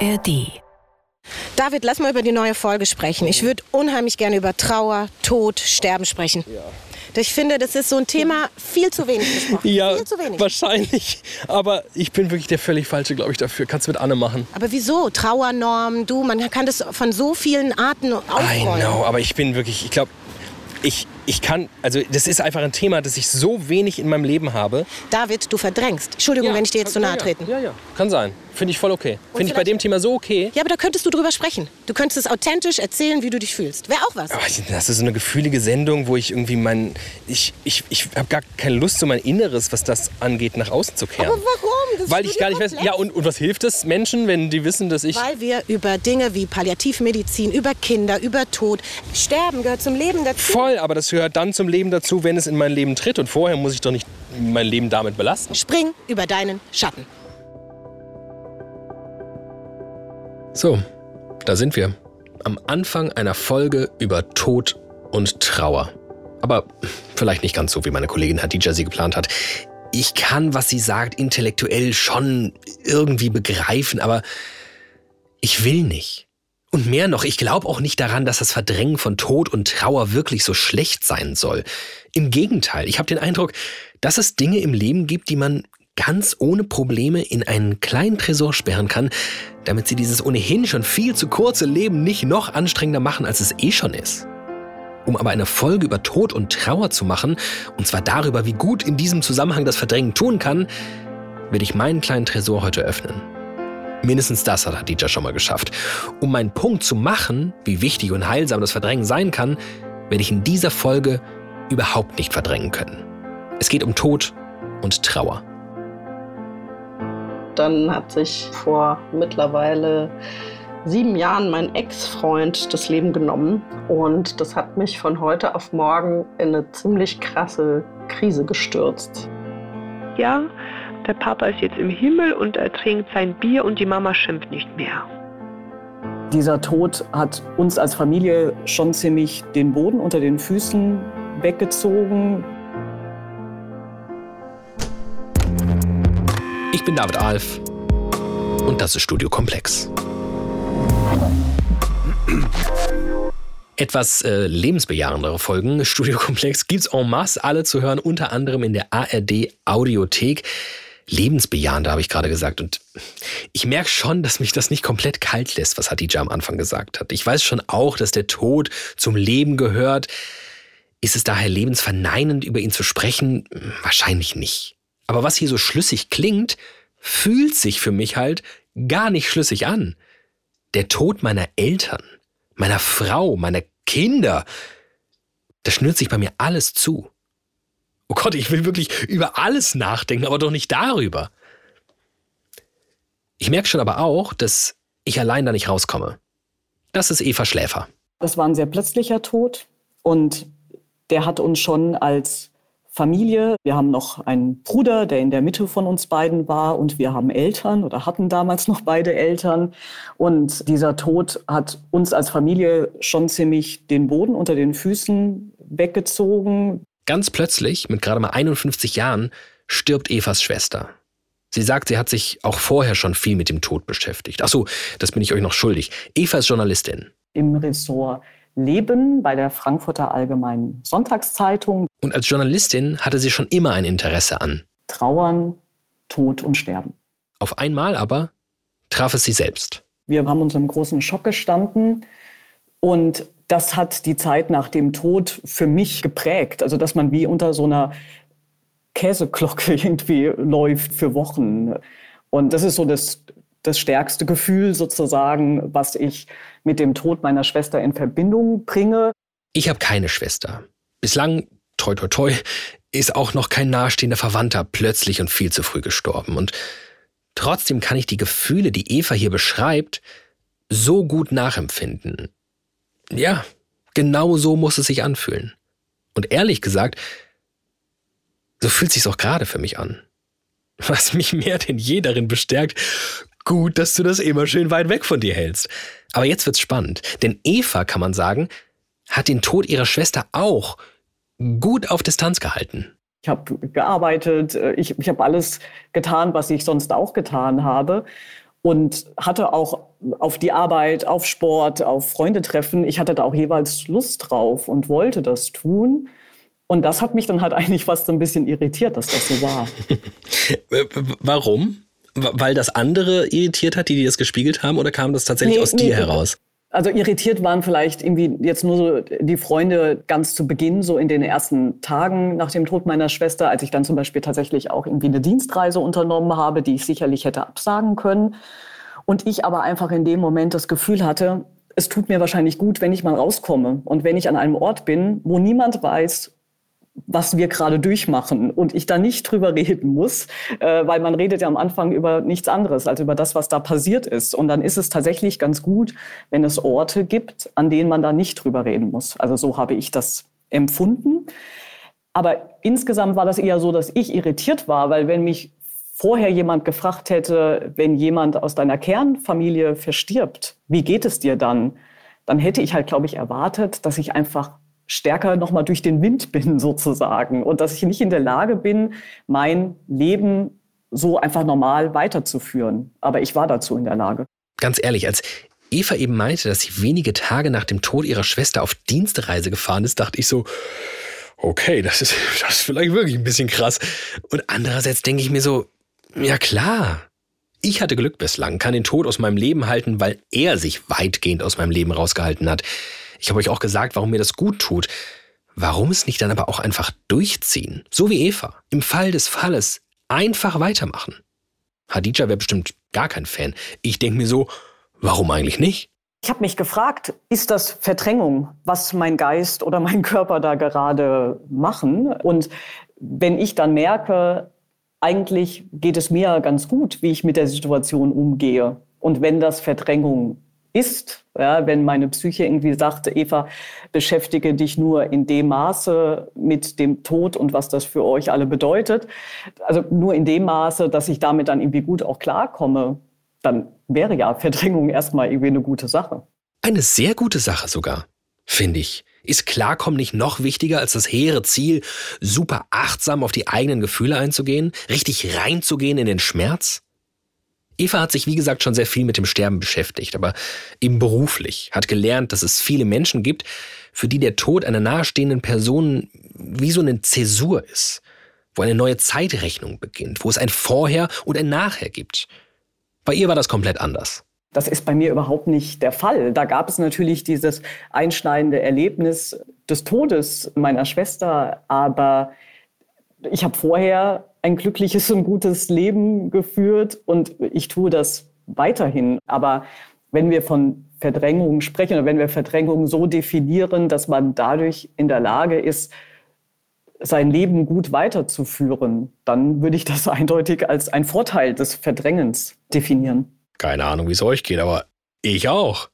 ARD. David, lass mal über die neue Folge sprechen. Ich würde unheimlich gerne über Trauer, Tod, Sterben sprechen. Ja. Ich finde, das ist so ein Thema viel zu wenig besprochen. Ja, viel zu wenig. wahrscheinlich. Aber ich bin wirklich der völlig Falsche, glaube ich, dafür. Kannst du mit Anne machen. Aber wieso? Trauernorm, du, man kann das von so vielen Arten aufrollen. I know, aber ich bin wirklich, ich glaube, ich, ich kann, also das ist einfach ein Thema, das ich so wenig in meinem Leben habe. David, du verdrängst. Entschuldigung, Ja, wenn ich dir jetzt zu ja, nahe ja. trete. Ja, ja, kann sein. Finde ich voll okay. Finde ich bei dem Thema so okay. Ja, aber da könntest du drüber sprechen. Du könntest es authentisch erzählen, wie du dich fühlst. Wäre auch was. Aber das ist so eine gefühlige Sendung, wo ich irgendwie mein, ich, ich, ich habe gar keine Lust, so mein Inneres, was das angeht, nach außen zu kehren. Aber warum? Das Weil ich gar nicht weiß, ja und, und was hilft es Menschen, wenn die wissen, dass ich... Weil wir über Dinge wie Palliativmedizin, über Kinder, über Tod, Sterben gehört zum Leben dazu. Voll, aber das gehört dann zum Leben dazu, wenn es in mein Leben tritt. Und vorher muss ich doch nicht mein Leben damit belasten. Spring über deinen Schatten. So, da sind wir. Am Anfang einer Folge über Tod und Trauer. Aber vielleicht nicht ganz so, wie meine Kollegin Hadija sie geplant hat. Ich kann, was sie sagt, intellektuell schon irgendwie begreifen, aber ich will nicht. Und mehr noch, ich glaube auch nicht daran, dass das Verdrängen von Tod und Trauer wirklich so schlecht sein soll. Im Gegenteil, ich habe den Eindruck, dass es Dinge im Leben gibt, die man ganz ohne Probleme in einen kleinen Tresor sperren kann, damit sie dieses ohnehin schon viel zu kurze Leben nicht noch anstrengender machen, als es eh schon ist. Um aber eine Folge über Tod und Trauer zu machen, und zwar darüber, wie gut in diesem Zusammenhang das Verdrängen tun kann, will ich meinen kleinen Tresor heute öffnen. Mindestens das hat Hadija schon mal geschafft. Um meinen Punkt zu machen, wie wichtig und heilsam das Verdrängen sein kann, werde ich in dieser Folge überhaupt nicht verdrängen können. Es geht um Tod und Trauer. Dann hat sich vor mittlerweile sieben Jahren mein Ex-Freund das Leben genommen. Und das hat mich von heute auf morgen in eine ziemlich krasse Krise gestürzt. Ja, der Papa ist jetzt im Himmel und er trinkt sein Bier und die Mama schimpft nicht mehr. Dieser Tod hat uns als Familie schon ziemlich den Boden unter den Füßen weggezogen. Ich bin David Alf und das ist Studio Komplex. Etwas äh, lebensbejahendere Folgen Studio Komplex gibt's en masse alle zu hören, unter anderem in der ARD Audiothek. Lebensbejahender habe ich gerade gesagt und ich merke schon, dass mich das nicht komplett kalt lässt, was Hadija am Anfang gesagt hat. Ich weiß schon auch, dass der Tod zum Leben gehört. Ist es daher lebensverneinend, über ihn zu sprechen? Wahrscheinlich nicht. Aber was hier so schlüssig klingt, fühlt sich für mich halt gar nicht schlüssig an. Der Tod meiner Eltern, meiner Frau, meiner Kinder, da schnürt sich bei mir alles zu. Oh Gott, ich will wirklich über alles nachdenken, aber doch nicht darüber. Ich merke schon aber auch, dass ich allein da nicht rauskomme. Das ist Eva Schläfer. Das war ein sehr plötzlicher Tod und der hat uns schon als Familie, wir haben noch einen Bruder, der in der Mitte von uns beiden war und wir haben Eltern oder hatten damals noch beide Eltern und dieser Tod hat uns als Familie schon ziemlich den Boden unter den Füßen weggezogen. Ganz plötzlich, mit gerade mal 51 Jahren, stirbt Evas Schwester. Sie sagt, sie hat sich auch vorher schon viel mit dem Tod beschäftigt. Ach so, das bin ich euch noch schuldig. Eva ist Journalistin. Im Ressort Leben bei der Frankfurter Allgemeinen Sonntagszeitung. Und als Journalistin hatte sie schon immer ein Interesse an. Trauern, Tod und Sterben. Auf einmal aber traf es sie selbst. Wir haben uns im großen Schock gestanden und das hat die Zeit nach dem Tod für mich geprägt. Also dass man wie unter so einer Käseglocke irgendwie läuft für Wochen. Und das ist so das, das stärkste Gefühl sozusagen, was ich mit dem Tod meiner Schwester in Verbindung bringe. Ich habe keine Schwester. Bislang, toi toi toi, ist auch noch kein nahestehender Verwandter plötzlich und viel zu früh gestorben. Und trotzdem kann ich die Gefühle, die Eva hier beschreibt, so gut nachempfinden. Ja, genau so muss es sich anfühlen. Und ehrlich gesagt, so fühlt sich's auch gerade für mich an. Was mich mehr denn je darin bestärkt, gut, dass du das immer schön weit weg von dir hältst. Aber jetzt wird's spannend, denn Eva, kann man sagen, hat den Tod ihrer Schwester auch gut auf Distanz gehalten. Ich habe gearbeitet, äh, ich, ich habe alles getan, was ich sonst auch getan habe und hatte auch auf die Arbeit, auf Sport, auf Freunde treffen. Ich hatte da auch jeweils Lust drauf und wollte das tun. Und das hat mich dann halt eigentlich fast so ein bisschen irritiert, dass das so war. Warum? Weil das andere irritiert hat, die, die das gespiegelt haben, oder kam das tatsächlich nee, aus nee, dir heraus? Also irritiert waren vielleicht irgendwie jetzt nur so die Freunde ganz zu Beginn, so in den ersten Tagen nach dem Tod meiner Schwester, als ich dann zum Beispiel tatsächlich auch irgendwie eine Dienstreise unternommen habe, die ich sicherlich hätte absagen können. Und ich aber einfach in dem Moment das Gefühl hatte, es tut mir wahrscheinlich gut, wenn ich mal rauskomme und wenn ich an einem Ort bin, wo niemand weiß, was wir gerade durchmachen und ich da nicht drüber reden muss, äh, weil man redet ja am Anfang über nichts anderes als über das, was da passiert ist. Und dann ist es tatsächlich ganz gut, wenn es Orte gibt, an denen man da nicht drüber reden muss. Also so habe ich das empfunden. Aber insgesamt war das eher so, dass ich irritiert war, weil wenn mich vorher jemand gefragt hätte, wenn jemand aus deiner Kernfamilie verstirbt, wie geht es dir dann? Dann hätte ich halt, glaube ich, erwartet, dass ich einfach stärker nochmal durch den Wind bin sozusagen und dass ich nicht in der Lage bin, mein Leben so einfach normal weiterzuführen. Aber ich war dazu in der Lage. Ganz ehrlich, als Eva eben meinte, dass sie wenige Tage nach dem Tod ihrer Schwester auf Dienstreise gefahren ist, dachte ich so, okay, das ist, das ist vielleicht wirklich ein bisschen krass. Und andererseits denke ich mir so, ja klar. Ich hatte Glück bislang, kann den Tod aus meinem Leben halten, weil er sich weitgehend aus meinem Leben rausgehalten hat. Ich habe euch auch gesagt, warum mir das gut tut. Warum es nicht dann aber auch einfach durchziehen? So wie Eva. Im Fall des Falles einfach weitermachen. Hadija wäre bestimmt gar kein Fan. Ich denke mir so, warum eigentlich nicht? Ich habe mich gefragt, ist das Verdrängung, was mein Geist oder mein Körper da gerade machen? Und wenn ich dann merke, eigentlich geht es mir ganz gut, wie ich mit der Situation umgehe. Und wenn das Verdrängung ist, ja, wenn meine Psyche irgendwie sagt, Eva, beschäftige dich nur in dem Maße mit dem Tod und was das für euch alle bedeutet, also nur in dem Maße, dass ich damit dann irgendwie gut auch klarkomme, dann wäre ja Verdrängung erstmal irgendwie eine gute Sache. Eine sehr gute Sache sogar, finde ich. Ist Klarkommen nicht noch wichtiger als das hehre Ziel, super achtsam auf die eigenen Gefühle einzugehen, richtig reinzugehen in den Schmerz? Eva hat sich, wie gesagt, schon sehr viel mit dem Sterben beschäftigt, aber eben beruflich, hat gelernt, dass es viele Menschen gibt, für die der Tod einer nahestehenden Person wie so eine Zäsur ist, wo eine neue Zeitrechnung beginnt, wo es ein Vorher und ein Nachher gibt. Bei ihr war das komplett anders. Das ist bei mir überhaupt nicht der Fall. Da gab es natürlich dieses einschneidende Erlebnis des Todes meiner Schwester, aber ich habe vorher ein glückliches und gutes Leben geführt und ich tue das weiterhin. Aber wenn wir von Verdrängung sprechen oder wenn wir Verdrängung so definieren, dass man dadurch in der Lage ist, sein Leben gut weiterzuführen, dann würde ich das eindeutig als ein Vorteil des Verdrängens definieren. Keine Ahnung, wie es euch geht, aber ich auch.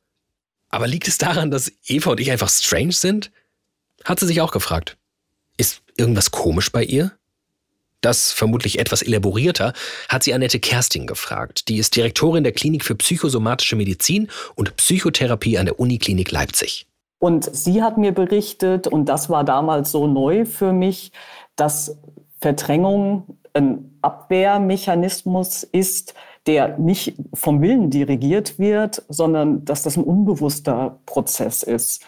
Aber liegt es daran, dass Eva und ich einfach strange sind? Hat sie sich auch gefragt. Ist irgendwas komisch bei ihr? das vermutlich etwas elaborierter, hat sie Annette Kersting gefragt. Die ist Direktorin der Klinik für psychosomatische Medizin und Psychotherapie an der Uniklinik Leipzig. Und sie hat mir berichtet, und das war damals so neu für mich, dass Verdrängung ein Abwehrmechanismus ist, der nicht vom Willen dirigiert wird, sondern dass das ein unbewusster Prozess ist.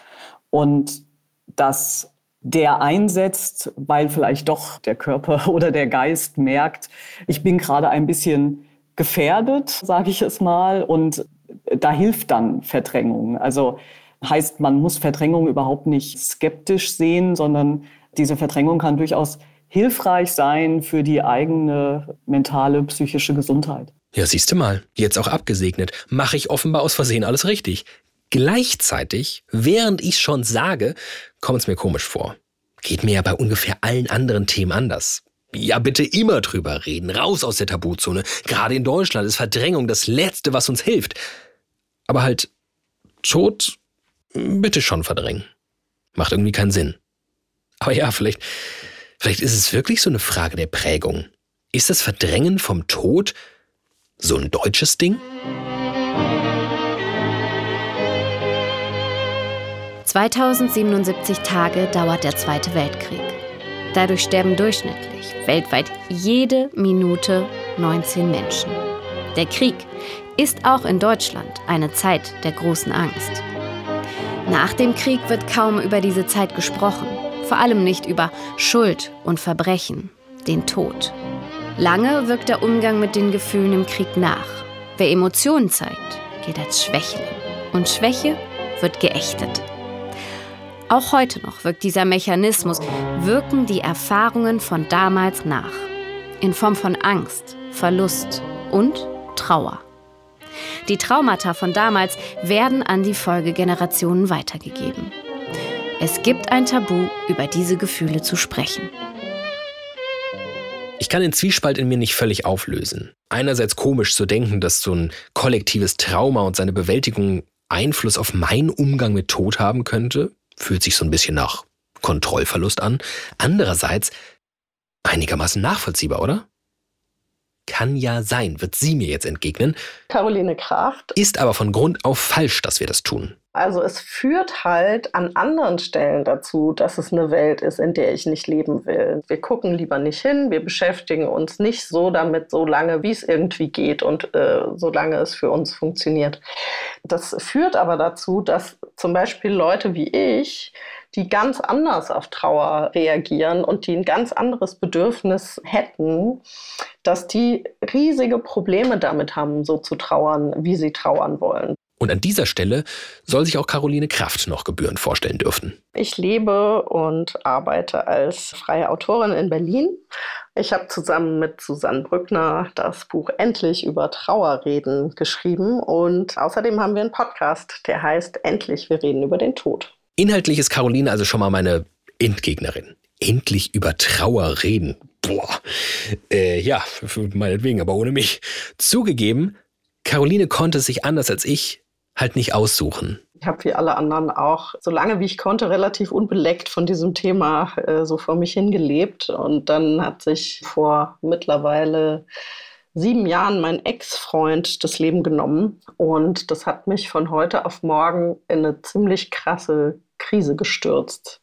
Und dass der einsetzt, weil vielleicht doch der Körper oder der Geist merkt, ich bin gerade ein bisschen gefährdet, sage ich es mal, und da hilft dann Verdrängung. Also heißt, man muss Verdrängung überhaupt nicht skeptisch sehen, sondern diese Verdrängung kann durchaus hilfreich sein für die eigene mentale, psychische Gesundheit. Ja, siehst du mal, jetzt auch abgesegnet, mache ich offenbar aus Versehen alles richtig. Gleichzeitig, während ich schon sage, kommt es mir komisch vor. Geht mir ja bei ungefähr allen anderen Themen anders. Ja, bitte immer drüber reden, raus aus der Tabuzone. Gerade in Deutschland ist Verdrängung das Letzte, was uns hilft. Aber halt, Tod, bitte schon verdrängen. Macht irgendwie keinen Sinn. Aber ja, vielleicht, vielleicht ist es wirklich so eine Frage der Prägung. Ist das Verdrängen vom Tod so ein deutsches Ding? 2077 Tage dauert der Zweite Weltkrieg. Dadurch sterben durchschnittlich weltweit jede Minute 19 Menschen. Der Krieg, ist auch in Deutschland eine Zeit der großen Angst. Nach dem Krieg wird kaum über diese Zeit gesprochen, vor allem nicht über Schuld und Verbrechen, den Tod. Lange wirkt der Umgang mit den Gefühlen im Krieg nach. Wer Emotionen zeigt, gilt als Schwächling. Und Schwäche wird geächtet. Auch heute noch wirkt dieser Mechanismus, wirken die Erfahrungen von damals nach. In Form von Angst, Verlust und Trauer. Die Traumata von damals werden an die Folgegenerationen weitergegeben. Es gibt ein Tabu, über diese Gefühle zu sprechen. Ich kann den Zwiespalt in mir nicht völlig auflösen. Einerseits komisch zu denken, dass so ein kollektives Trauma und seine Bewältigung Einfluss auf meinen Umgang mit Tod haben könnte, fühlt sich so ein bisschen nach Kontrollverlust an. Andererseits einigermaßen nachvollziehbar, oder? Kann ja sein, wird sie mir jetzt entgegnen. Caroline Kracht. Ist aber von Grund auf falsch, dass wir das tun. Also es führt halt an anderen Stellen dazu, dass es eine Welt ist, in der ich nicht leben will. Wir gucken lieber nicht hin, wir beschäftigen uns nicht so damit, so lange, wie es irgendwie geht und äh, solange es für uns funktioniert. Das führt aber dazu, dass zum Beispiel Leute wie ich, die ganz anders auf Trauer reagieren und die ein ganz anderes Bedürfnis hätten, dass die riesige Probleme damit haben, so zu trauern, wie sie trauern wollen. Und an dieser Stelle soll sich auch Caroline Kraft noch gebührend vorstellen dürfen. Ich lebe und arbeite als freie Autorin in Berlin. Ich habe zusammen mit Susanne Brückner das Buch Endlich über Trauerreden geschrieben und außerdem haben wir einen Podcast, der heißt Endlich, wir reden über den Tod. Inhaltlich ist Caroline also schon mal meine Endgegnerin. Endlich über Trauer reden. Boah. Äh, ja, meinetwegen, aber ohne mich. Zugegeben, Caroline konnte sich anders als ich halt nicht aussuchen. Ich habe wie alle anderen auch, so lange wie ich konnte, relativ unbeleckt von diesem Thema äh, so vor mich hingelebt. Und dann hat sich vor mittlerweile sieben Jahren mein Ex-Freund das Leben genommen. Und das hat mich von heute auf morgen in eine ziemlich krasse Krise gestürzt.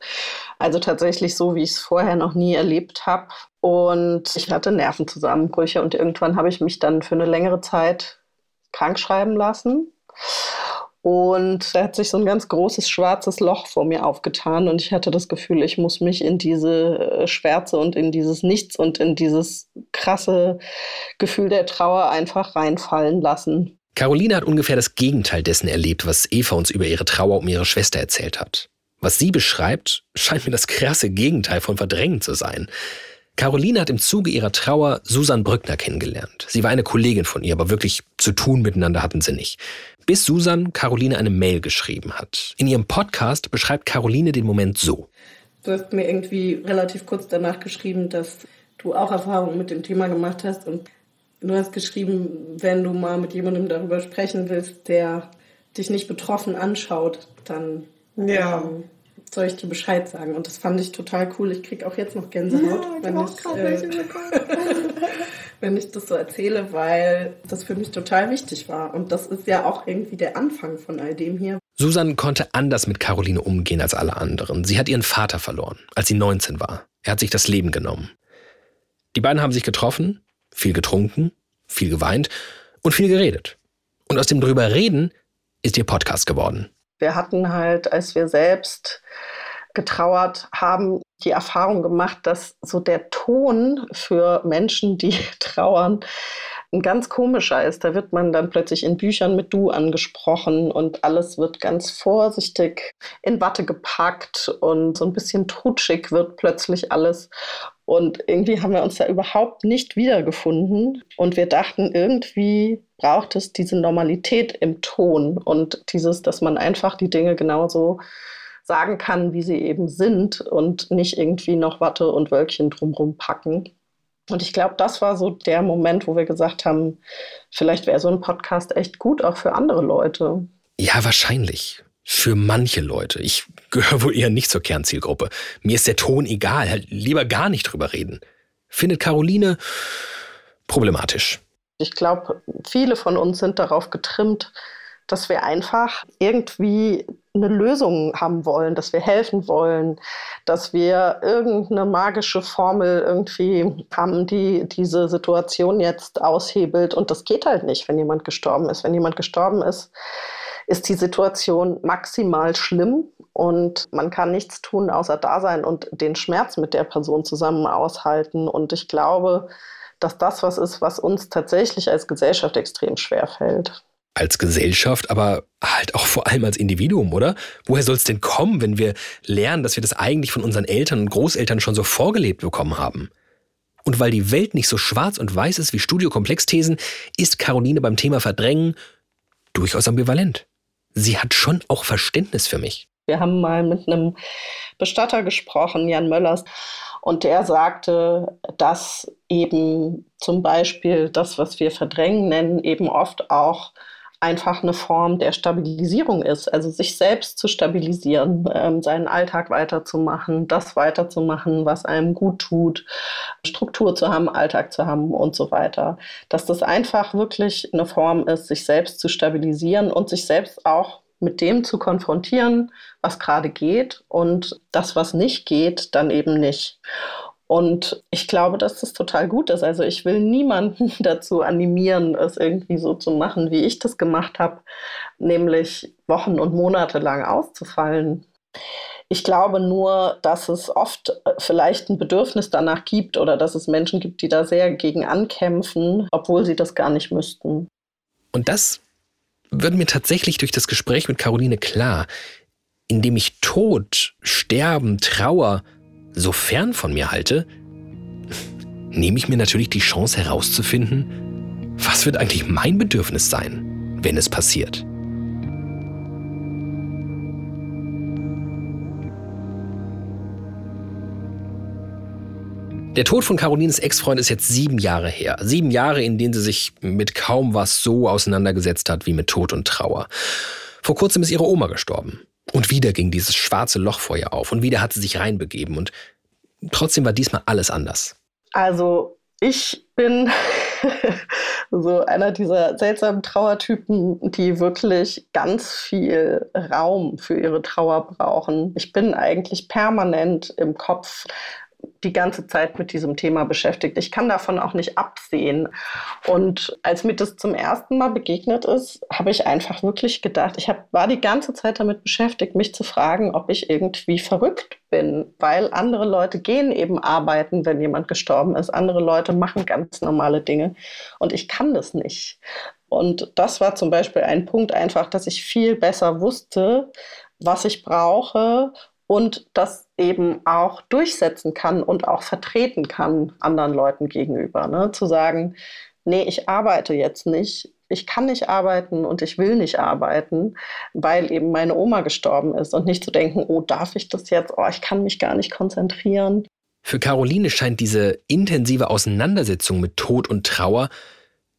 Also tatsächlich so, wie ich es vorher noch nie erlebt habe. Und ich hatte Nervenzusammenbrüche und irgendwann habe ich mich dann für eine längere Zeit krank schreiben lassen. Und da hat sich so ein ganz großes schwarzes Loch vor mir aufgetan und ich hatte das Gefühl, ich muss mich in diese äh, Schwärze und in dieses Nichts und in dieses krasse Gefühl der Trauer einfach reinfallen lassen. Caroline hat ungefähr das Gegenteil dessen erlebt, was Eva uns über ihre Trauer um ihre Schwester erzählt hat. Was sie beschreibt, scheint mir das krasse Gegenteil von Verdrängen zu sein. Caroline hat im Zuge ihrer Trauer Susan Brückner kennengelernt. Sie war eine Kollegin von ihr, aber wirklich zu tun miteinander hatten sie nicht. Bis Susan Caroline eine Mail geschrieben hat. In ihrem Podcast beschreibt Caroline den Moment so. Du hast mir irgendwie relativ kurz danach geschrieben, dass du auch Erfahrungen mit dem Thema gemacht hast und du hast geschrieben, wenn du mal mit jemandem darüber sprechen willst, der dich nicht betroffen anschaut, dann ja. ähm, soll ich dir Bescheid sagen. Und das fand ich total cool. Ich kriege auch jetzt noch Gänsehaut, ja, wenn, ich, äh, wenn ich das so erzähle, weil das für mich total wichtig war. Und das ist ja auch irgendwie der Anfang von all dem hier. Susan konnte anders mit Caroline umgehen als alle anderen. Sie hat ihren Vater verloren, als sie 19 war. Er hat sich das Leben genommen. Die beiden haben sich getroffen, viel getrunken, viel geweint und viel geredet. Und aus dem drüber reden ist ihr Podcast geworden. Wir hatten halt, als wir selbst getrauert haben, die Erfahrung gemacht, dass so der Ton für Menschen, die trauern, ein ganz komischer ist. Da wird man dann plötzlich in Büchern mit Du angesprochen und alles wird ganz vorsichtig in Watte gepackt und so ein bisschen trutschig wird plötzlich alles. Und irgendwie haben wir uns da überhaupt nicht wiedergefunden. Und wir dachten, irgendwie braucht es diese Normalität im Ton und dieses, dass man einfach die Dinge genauso sagen kann, wie sie eben sind und nicht irgendwie noch Watte und Wölkchen drumherum packen. Und ich glaube, das war so der Moment, wo wir gesagt haben, vielleicht wäre so ein Podcast echt gut auch für andere Leute. Ja, wahrscheinlich. Für manche Leute. Ich gehöre wohl eher nicht zur Kernzielgruppe. Mir ist der Ton egal. Halt lieber gar nicht drüber reden. Findet Caroline problematisch. Ich glaube, viele von uns sind darauf getrimmt, dass wir einfach irgendwie eine Lösung haben wollen, dass wir helfen wollen, dass wir irgendeine magische Formel irgendwie haben, die diese Situation jetzt aushebelt. Und das geht halt nicht, wenn jemand gestorben ist. Wenn jemand gestorben ist, ist die Situation maximal schlimm und man kann nichts tun, außer da sein und den Schmerz mit der Person zusammen aushalten. Und ich glaube, dass das was ist, was uns tatsächlich als Gesellschaft extrem schwer fällt als Gesellschaft, aber halt auch vor allem als Individuum, oder? Woher soll es denn kommen, wenn wir lernen, dass wir das eigentlich von unseren Eltern und Großeltern schon so vorgelebt bekommen haben? Und weil die Welt nicht so schwarz und weiß ist wie Studiokomplexthesen, ist Caroline beim Thema Verdrängen durchaus ambivalent. Sie hat schon auch Verständnis für mich. Wir haben mal mit einem Bestatter gesprochen, Jan Möllers, und der sagte, dass eben zum Beispiel das, was wir Verdrängen nennen, eben oft auch einfach eine Form der Stabilisierung ist. Also sich selbst zu stabilisieren, ähm, seinen Alltag weiterzumachen, das weiterzumachen, was einem gut tut, Struktur zu haben, Alltag zu haben und so weiter. Dass das einfach wirklich eine Form ist, sich selbst zu stabilisieren und sich selbst auch mit dem zu konfrontieren, was gerade geht und das, was nicht geht, dann eben nicht. Und ich glaube, dass das total gut ist. Also ich will niemanden dazu animieren, es irgendwie so zu machen, wie ich das gemacht habe, nämlich Wochen und Monate lang auszufallen. Ich glaube nur, dass es oft äh, vielleicht ein Bedürfnis danach gibt oder dass es Menschen gibt, die da sehr gegen ankämpfen, obwohl sie das gar nicht müssten. Und das wird mir tatsächlich durch das Gespräch mit Caroline klar. Indem ich Tod, Sterben, Trauer so fern von mir halte, nehme ich mir natürlich die Chance herauszufinden, was wird eigentlich mein Bedürfnis sein, wenn es passiert. Der Tod von Carolines Ex-Freund ist jetzt sieben Jahre her. Sieben Jahre, in denen sie sich mit kaum was so auseinandergesetzt hat wie mit Tod und Trauer. Vor kurzem ist ihre Oma gestorben. Und wieder ging dieses schwarze Loch vor ihr auf. Und wieder hat sie sich reinbegeben. Und trotzdem war diesmal alles anders. Also ich bin so einer dieser seltsamen Trauertypen, die wirklich ganz viel Raum für ihre Trauer brauchen. Ich bin eigentlich permanent im Kopf die ganze Zeit mit diesem Thema beschäftigt. Ich kann davon auch nicht absehen. Und als mir das zum ersten Mal begegnet ist, habe ich einfach wirklich gedacht, ich hab, war die ganze Zeit damit beschäftigt, mich zu fragen, ob ich irgendwie verrückt bin, weil andere Leute gehen eben arbeiten, wenn jemand gestorben ist. Andere Leute machen ganz normale Dinge und ich kann das nicht. Und das war zum Beispiel ein Punkt einfach, dass ich viel besser wusste, was ich brauche und das eben auch durchsetzen kann und auch vertreten kann anderen Leuten gegenüber. Ne? Zu sagen, nee, ich arbeite jetzt nicht, ich kann nicht arbeiten und ich will nicht arbeiten, weil eben meine Oma gestorben ist und nicht zu denken, oh, darf ich das jetzt? Oh, ich kann mich gar nicht konzentrieren. Für Caroline scheint diese intensive Auseinandersetzung mit Tod und Trauer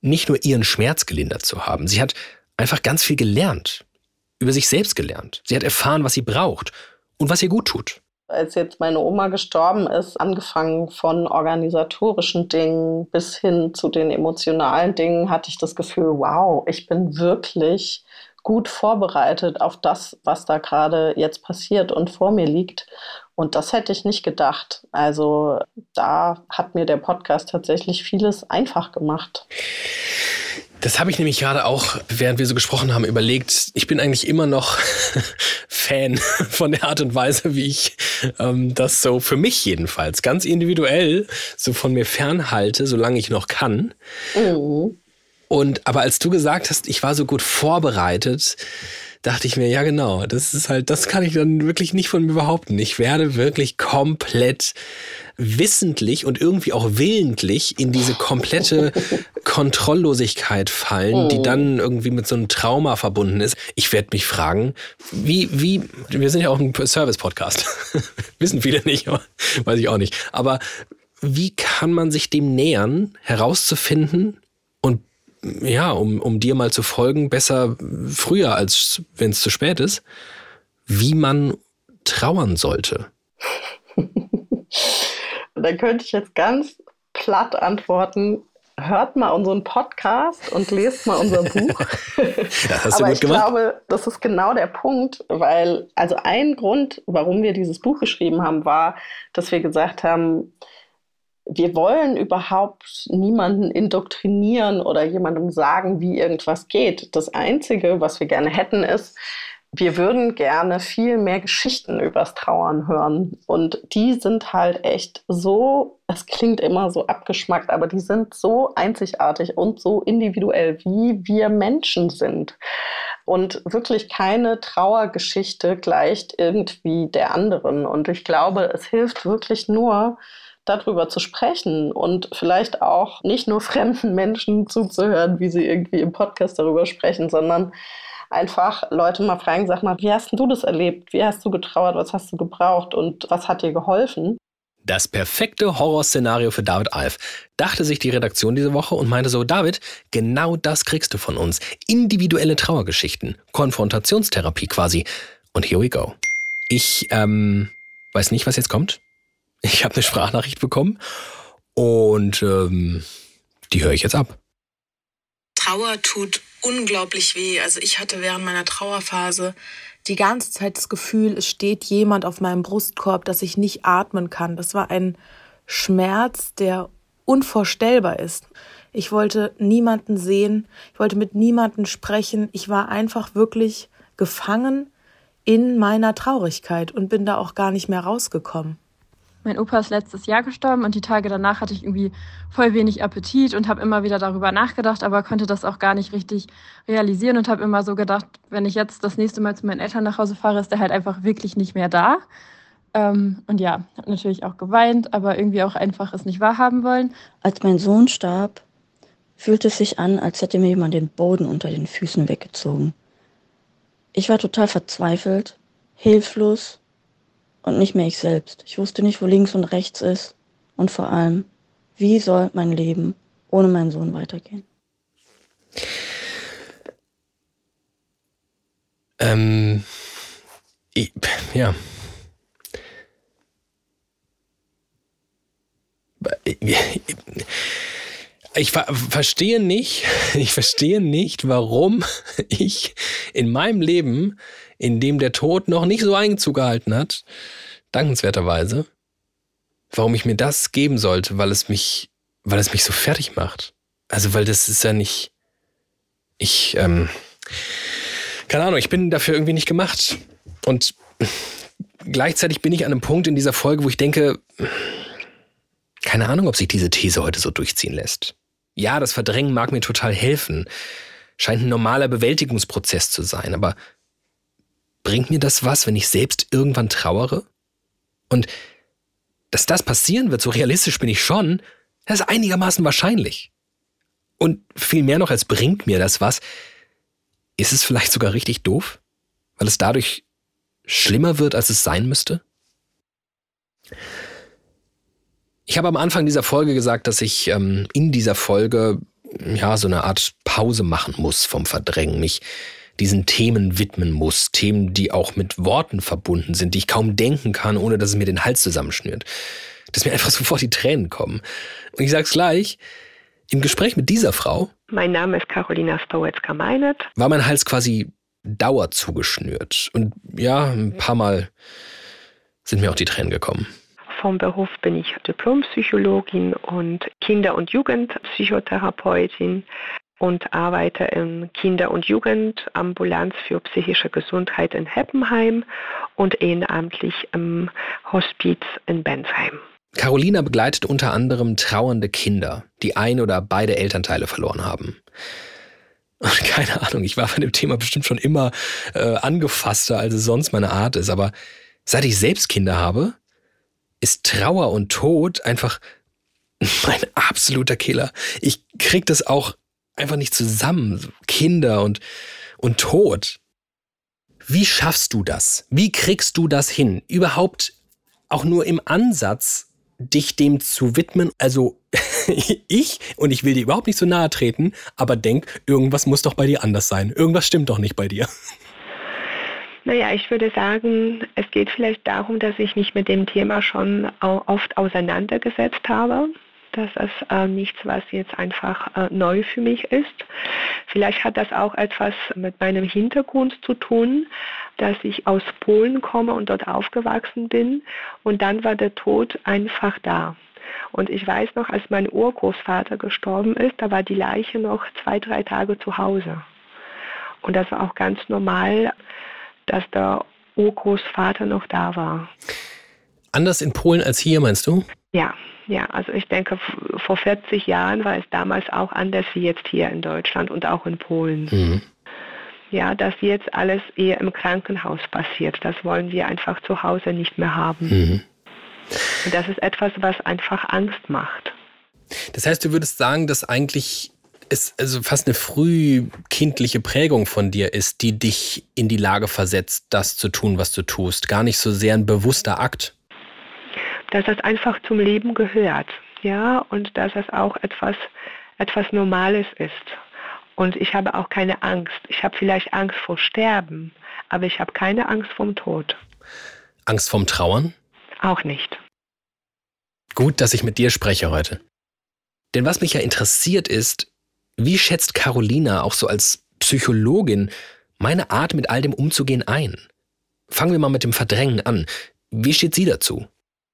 nicht nur ihren Schmerz gelindert zu haben. Sie hat einfach ganz viel gelernt, über sich selbst gelernt. Sie hat erfahren, was sie braucht und was ihr gut tut. Als jetzt meine Oma gestorben ist, angefangen von organisatorischen Dingen bis hin zu den emotionalen Dingen, hatte ich das Gefühl, wow, ich bin wirklich gut vorbereitet auf das, was da gerade jetzt passiert und vor mir liegt. Und das hätte ich nicht gedacht. Also da hat mir der Podcast tatsächlich vieles einfach gemacht. Das habe ich nämlich gerade auch, während wir so gesprochen haben, überlegt. Ich bin eigentlich immer noch Fan von der Art und Weise, wie ich ähm, das so für mich jedenfalls ganz individuell so von mir fernhalte, solange ich noch kann. Mhm. Und aber als du gesagt hast, ich war so gut vorbereitet, dachte ich mir, ja genau, das ist halt, das kann ich dann wirklich nicht von mir behaupten. Ich werde wirklich komplett wissentlich und irgendwie auch willentlich in diese komplette Kontrolllosigkeit fallen, die oh. dann irgendwie mit so einem Trauma verbunden ist. Ich werde mich fragen, wie, wie, wir sind ja auch ein Service-Podcast. Wissen viele nicht, weiß ich auch nicht. Aber wie kann man sich dem nähern, herauszufinden ja, um, um dir mal zu folgen, besser früher, als wenn es zu spät ist, wie man trauern sollte? da könnte ich jetzt ganz platt antworten, hört mal unseren Podcast und lest mal unser Buch. Ja, hast du Aber gut ich gemacht. glaube, das ist genau der Punkt, weil, also ein Grund, warum wir dieses Buch geschrieben haben, war, dass wir gesagt haben, wir wollen überhaupt niemanden indoktrinieren oder jemandem sagen, wie irgendwas geht. Das Einzige, was wir gerne hätten, ist, wir würden gerne viel mehr Geschichten übers Trauern hören. Und die sind halt echt so, es klingt immer so abgeschmackt, aber die sind so einzigartig und so individuell, wie wir Menschen sind. Und wirklich keine Trauergeschichte gleicht irgendwie der anderen. Und ich glaube, es hilft wirklich nur, darüber zu sprechen und vielleicht auch nicht nur fremden Menschen zuzuhören, wie sie irgendwie im Podcast darüber sprechen, sondern einfach Leute mal fragen, sag mal, wie hast du das erlebt? Wie hast du getrauert? Was hast du gebraucht? Und was hat dir geholfen? Das perfekte Horrorszenario für David Alf, dachte sich die Redaktion diese Woche und meinte so, David, genau das kriegst du von uns. Individuelle Trauergeschichten, Konfrontationstherapie quasi. Und here we go. Ich ähm, weiß nicht, was jetzt kommt. Ich habe eine Sprachnachricht bekommen und ähm, die höre ich jetzt ab. Trauer tut unglaublich weh. Also ich hatte während meiner Trauerphase die ganze Zeit das Gefühl, es steht jemand auf meinem Brustkorb, dass ich nicht atmen kann. Das war ein Schmerz, der unvorstellbar ist. Ich wollte niemanden sehen, ich wollte mit niemanden sprechen. Ich war einfach wirklich gefangen in meiner Traurigkeit und bin da auch gar nicht mehr rausgekommen. Mein Opa ist letztes Jahr gestorben und die Tage danach hatte ich irgendwie voll wenig Appetit und habe immer wieder darüber nachgedacht, aber konnte das auch gar nicht richtig realisieren und habe immer so gedacht, wenn ich jetzt das nächste Mal zu meinen Eltern nach Hause fahre, ist der halt einfach wirklich nicht mehr da. Ähm, und ja, habe natürlich auch geweint, aber irgendwie auch einfach es nicht wahrhaben wollen. Als mein Sohn starb, fühlte es sich an, als hätte mir jemand den Boden unter den Füßen weggezogen. Ich war total verzweifelt, hilflos und nicht mehr ich selbst. Ich wusste nicht, wo links und rechts ist und vor allem, wie soll mein Leben ohne meinen Sohn weitergehen. Ähm, ich, ja. Ich ver verstehe nicht, ich verstehe nicht, warum ich in meinem Leben, in dem der Tod noch nicht so Einzug gehalten hat, dankenswerterweise, warum ich mir das geben sollte, weil es mich, weil es mich so fertig macht. Also, weil das ist ja nicht, ich, ähm, keine Ahnung, ich bin dafür irgendwie nicht gemacht. Und gleichzeitig bin ich an einem Punkt in dieser Folge, wo ich denke, keine Ahnung, ob sich diese These heute so durchziehen lässt. Ja, das Verdrängen mag mir total helfen. Scheint ein normaler Bewältigungsprozess zu sein, aber bringt mir das was, wenn ich selbst irgendwann trauere? Und dass das passieren wird, so realistisch bin ich schon, das ist einigermaßen wahrscheinlich. Und viel mehr noch als bringt mir das was, ist es vielleicht sogar richtig doof, weil es dadurch schlimmer wird, als es sein müsste? Ich habe am Anfang dieser Folge gesagt, dass ich ähm, in dieser Folge ja so eine Art Pause machen muss vom Verdrängen, mich diesen Themen widmen muss, Themen, die auch mit Worten verbunden sind, die ich kaum denken kann, ohne dass es mir den Hals zusammenschnürt. Dass mir einfach sofort die Tränen kommen. Und ich sag's gleich, im Gespräch mit dieser Frau Mein Name ist Carolina Stowetzka-Meinet. war mein Hals quasi dauer zugeschnürt. Und ja, ein paar Mal sind mir auch die Tränen gekommen. Vom Beruf bin ich Diplompsychologin und Kinder- und Jugendpsychotherapeutin und arbeite in Kinder- und Jugendambulanz für psychische Gesundheit in Heppenheim und ehrenamtlich im Hospiz in Bensheim. Carolina begleitet unter anderem trauernde Kinder, die ein oder beide Elternteile verloren haben. Und keine Ahnung, ich war von dem Thema bestimmt schon immer äh, angefasster, als es sonst meine Art ist. Aber seit ich selbst Kinder habe, ist Trauer und Tod einfach mein absoluter Killer. Ich krieg das auch einfach nicht zusammen. Kinder und, und Tod. Wie schaffst du das? Wie kriegst du das hin? Überhaupt auch nur im Ansatz, dich dem zu widmen. Also ich, und ich will dir überhaupt nicht so nahe treten, aber denk, irgendwas muss doch bei dir anders sein. Irgendwas stimmt doch nicht bei dir. Naja, ich würde sagen, es geht vielleicht darum, dass ich mich mit dem Thema schon oft auseinandergesetzt habe Das ist äh, nichts, was jetzt einfach äh, neu für mich ist. Vielleicht hat das auch etwas mit meinem Hintergrund zu tun, dass ich aus Polen komme und dort aufgewachsen bin. Und dann war der Tod einfach da. Und ich weiß noch, als mein Urgroßvater gestorben ist, da war die Leiche noch zwei, drei Tage zu Hause. Und das war auch ganz normal, dass der Urgroßvater noch da war. Anders in Polen als hier, meinst du? Ja, ja, also ich denke, vor 40 Jahren war es damals auch anders wie jetzt hier in Deutschland und auch in Polen. Mhm. Ja, dass jetzt alles eher im Krankenhaus passiert. Das wollen wir einfach zu Hause nicht mehr haben. Mhm. Und das ist etwas, was einfach Angst macht. Das heißt, du würdest sagen, dass eigentlich es also fast eine frühkindliche Prägung von dir ist, die dich in die Lage versetzt, das zu tun, was du tust. Gar nicht so sehr ein bewusster Akt. Dass das einfach zum Leben gehört, ja, und dass es auch etwas, etwas Normales ist. Und ich habe auch keine Angst. Ich habe vielleicht Angst vor Sterben, aber ich habe keine Angst vom Tod. Angst vom Trauern? Auch nicht. Gut, dass ich mit dir spreche heute. Denn was mich ja interessiert ist, wie schätzt Carolina auch so als Psychologin meine Art, mit all dem umzugehen ein? Fangen wir mal mit dem Verdrängen an. Wie steht sie dazu?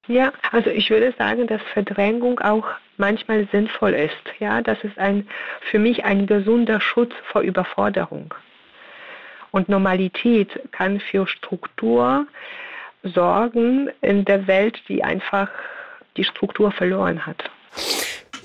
Ja, also ich würde sagen, dass Verdrängung auch manchmal sinnvoll ist. Ja, das ist ein, für mich ein gesunder Schutz vor Überforderung. Und Normalität kann für Struktur sorgen in der Welt, die einfach die Struktur verloren hat.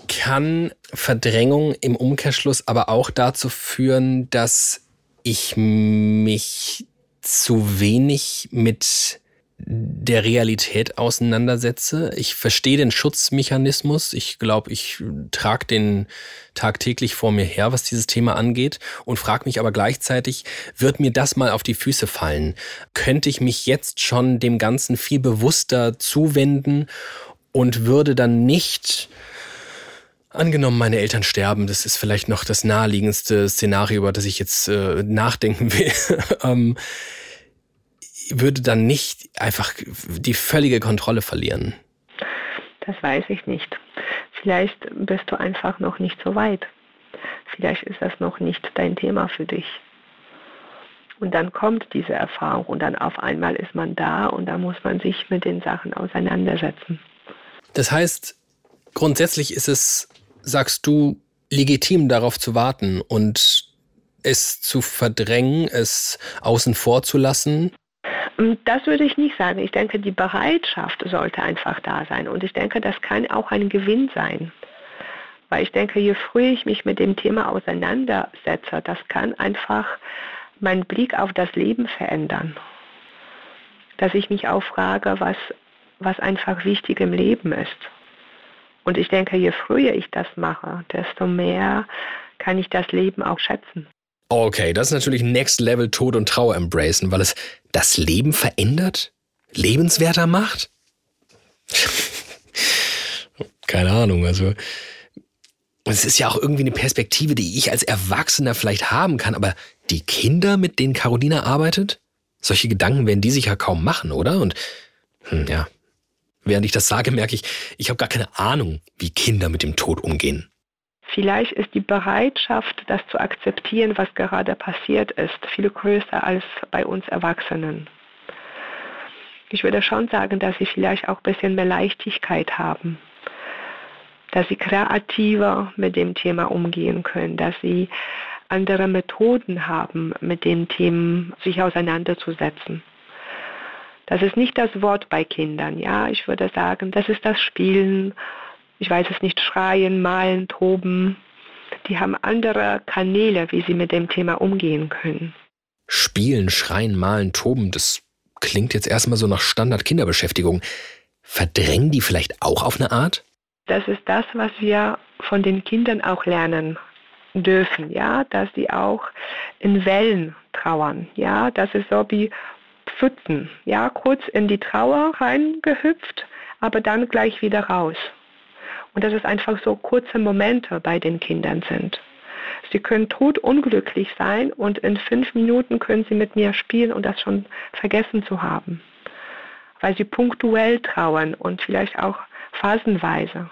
Kann Verdrängung im Umkehrschluss aber auch dazu führen, dass ich mich zu wenig mit der Realität auseinandersetze. Ich verstehe den Schutzmechanismus. Ich glaube, ich trage den tagtäglich vor mir her, was dieses Thema angeht und frage mich aber gleichzeitig, wird mir das mal auf die Füße fallen? Könnte ich mich jetzt schon dem Ganzen viel bewusster zuwenden und würde dann nicht Angenommen, meine Eltern sterben, das ist vielleicht noch das naheliegendste Szenario, über das ich jetzt äh, nachdenken will. ähm, würde dann nicht einfach die völlige Kontrolle verlieren? Das weiß ich nicht. Vielleicht bist du einfach noch nicht so weit. Vielleicht ist das noch nicht dein Thema für dich. Und dann kommt diese Erfahrung und dann auf einmal ist man da und da muss man sich mit den Sachen auseinandersetzen. Das heißt, grundsätzlich ist es, sagst du, legitim darauf zu warten und es zu verdrängen, es außen vor zu lassen? Ähm, das würde ich nicht sagen. Ich denke, die Bereitschaft sollte einfach da sein. Und ich denke, das kann auch ein Gewinn sein. Weil ich denke, je früher ich mich mit dem Thema auseinandersetze, das kann einfach meinen Blick auf das Leben verändern. Dass ich mich auch frage, was, was einfach wichtig im Leben ist. Und ich denke, je früher ich das mache, desto mehr kann ich das Leben auch schätzen. Okay, das ist natürlich Next Level Tod und Trauer embracen, weil es das Leben verändert? Lebenswerter macht? Keine Ahnung, also. Es ist ja auch irgendwie eine Perspektive, die ich als Erwachsener vielleicht haben kann, aber die Kinder, mit denen Carolina arbeitet? Solche Gedanken werden die sich ja kaum machen, oder? Und hm, ja, während ich das sage, merke ich, ich habe gar keine Ahnung, wie Kinder mit dem Tod umgehen. Vielleicht ist die Bereitschaft, das zu akzeptieren, was gerade passiert ist, viel größer als bei uns Erwachsenen. Ich würde schon sagen, dass sie vielleicht auch ein bisschen mehr Leichtigkeit haben, dass sie kreativer mit dem Thema umgehen können, dass sie andere Methoden haben, mit den Themen sich auseinanderzusetzen. Das ist nicht das Wort bei Kindern, ja. Ich würde sagen, das ist das Spielen ich weiß es nicht, schreien, malen, toben. Die haben andere Kanäle, wie sie mit dem Thema umgehen können. Spielen, schreien, malen, toben, das klingt jetzt erstmal so nach Standard-Kinderbeschäftigung. Verdrängen die vielleicht auch auf eine Art? Das ist das, was wir von den Kindern auch lernen dürfen, ja, dass sie auch in Wellen trauern, ja, das ist so wie Pfützen, ja, kurz in die Trauer reingehüpft, aber dann gleich wieder raus. Und dass es einfach so kurze Momente bei den Kindern sind. Sie können totunglücklich sein und in fünf Minuten können sie mit mir spielen und das schon vergessen zu haben. Weil sie punktuell trauern und vielleicht auch phasenweise.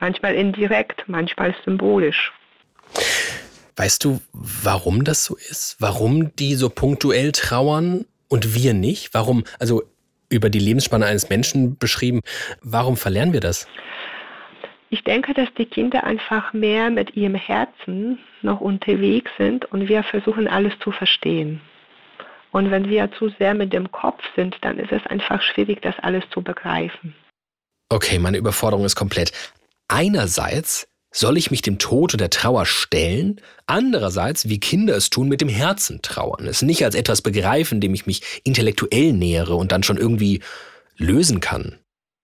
Manchmal indirekt, manchmal symbolisch. Weißt du, warum das so ist? Warum die so punktuell trauern und wir nicht? Warum, also über die Lebensspanne eines Menschen beschrieben, warum verlernen wir das? Ich denke, dass die Kinder einfach mehr mit ihrem Herzen noch unterwegs sind und wir versuchen alles zu verstehen. Und wenn wir zu sehr mit dem Kopf sind, dann ist es einfach schwierig, das alles zu begreifen. Okay, meine Überforderung ist komplett. Einerseits soll ich mich dem Tod und der Trauer stellen, andererseits, wie Kinder es tun, mit dem Herzen trauern. Es nicht als etwas begreifen, dem ich mich intellektuell nähere und dann schon irgendwie lösen kann.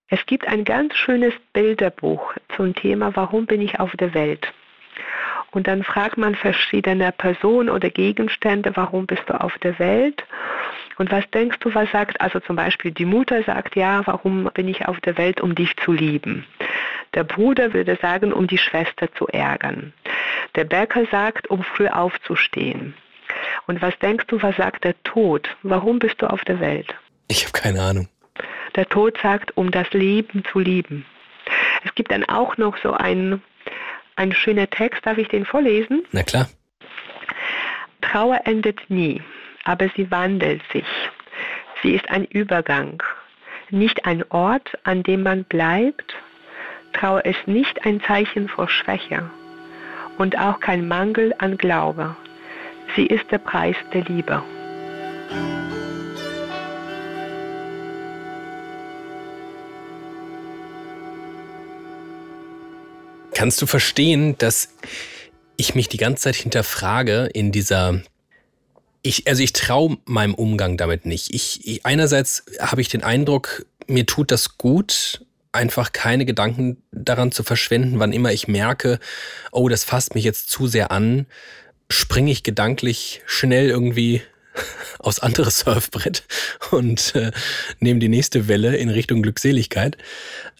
Es gibt ein ganz schönes Bilderbuch zum Thema Warum bin ich auf der Welt? Und dann fragt man verschiedene Personen oder Gegenstände, warum bist du auf der Welt? Und was denkst du, was sagt, also zum Beispiel die Mutter sagt, ja, warum bin ich auf der Welt, um dich zu lieben? Der Bruder würde sagen, um die Schwester zu ärgern. Der Bäcker sagt, um früh aufzustehen. Und was denkst du, was sagt der Tod? Warum bist du auf der Welt? Ich habe keine Ahnung. Der Tod sagt, um das Leben zu lieben. Es gibt dann auch noch so einen, einen schönen Text, darf ich den vorlesen? Na klar. Trauer endet nie, aber sie wandelt sich. Sie ist ein Übergang, nicht ein Ort, an dem man bleibt. Trauer ist nicht ein Zeichen vor Schwäche und auch kein Mangel an Glaube. Sie ist der Preis der Liebe. Kannst du verstehen, dass ich mich die ganze Zeit hinterfrage in dieser ich, also ich traue meinem Umgang damit nicht. Ich, ich einerseits habe ich den Eindruck, mir tut das gut, einfach keine Gedanken daran zu verschwenden, wann immer ich merke, oh, das fasst mich jetzt zu sehr an, springe ich gedanklich schnell irgendwie aufs andere Surfbrett und äh, nehme die nächste Welle in Richtung Glückseligkeit.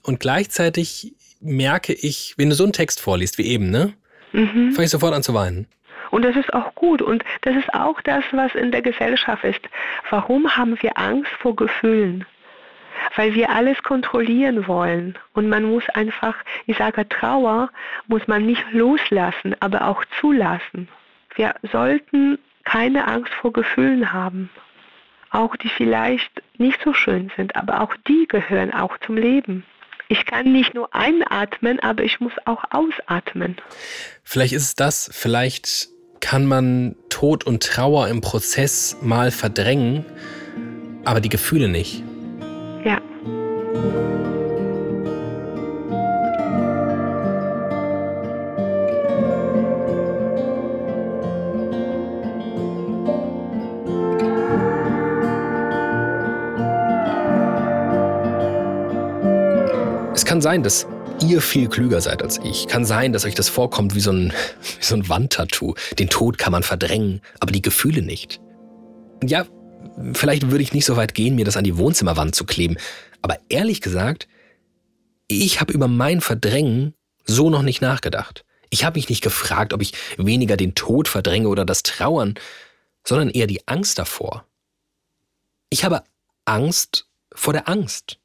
Und gleichzeitig merke ich, wenn du so einen Text vorliest wie eben, ne? Mhm. Fange ich sofort an zu weinen. Und das ist auch gut. Und das ist auch das, was in der Gesellschaft ist. Warum haben wir Angst vor Gefühlen? Weil wir alles kontrollieren wollen. Und man muss einfach, ich sage, Trauer muss man nicht loslassen, aber auch zulassen. Wir sollten keine Angst vor Gefühlen haben. Auch die vielleicht nicht so schön sind, aber auch die gehören auch zum Leben. Ich kann nicht nur einatmen, aber ich muss auch ausatmen. Vielleicht ist es das, vielleicht kann man Tod und Trauer im Prozess mal verdrängen, aber die Gefühle nicht. Kann sein, dass ihr viel klüger seid als ich. Kann sein, dass euch das vorkommt wie so ein, wie so ein Wandtattoo. Den Tod kann man verdrängen, aber die Gefühle nicht. Ja, vielleicht würde ich nicht so weit gehen, mir das an die Wohnzimmerwand zu kleben. Aber ehrlich gesagt, ich habe über mein Verdrängen so noch nicht nachgedacht. Ich habe mich nicht gefragt, ob ich weniger den Tod verdränge oder das Trauern, sondern eher die Angst davor. Ich habe Angst vor der Angst.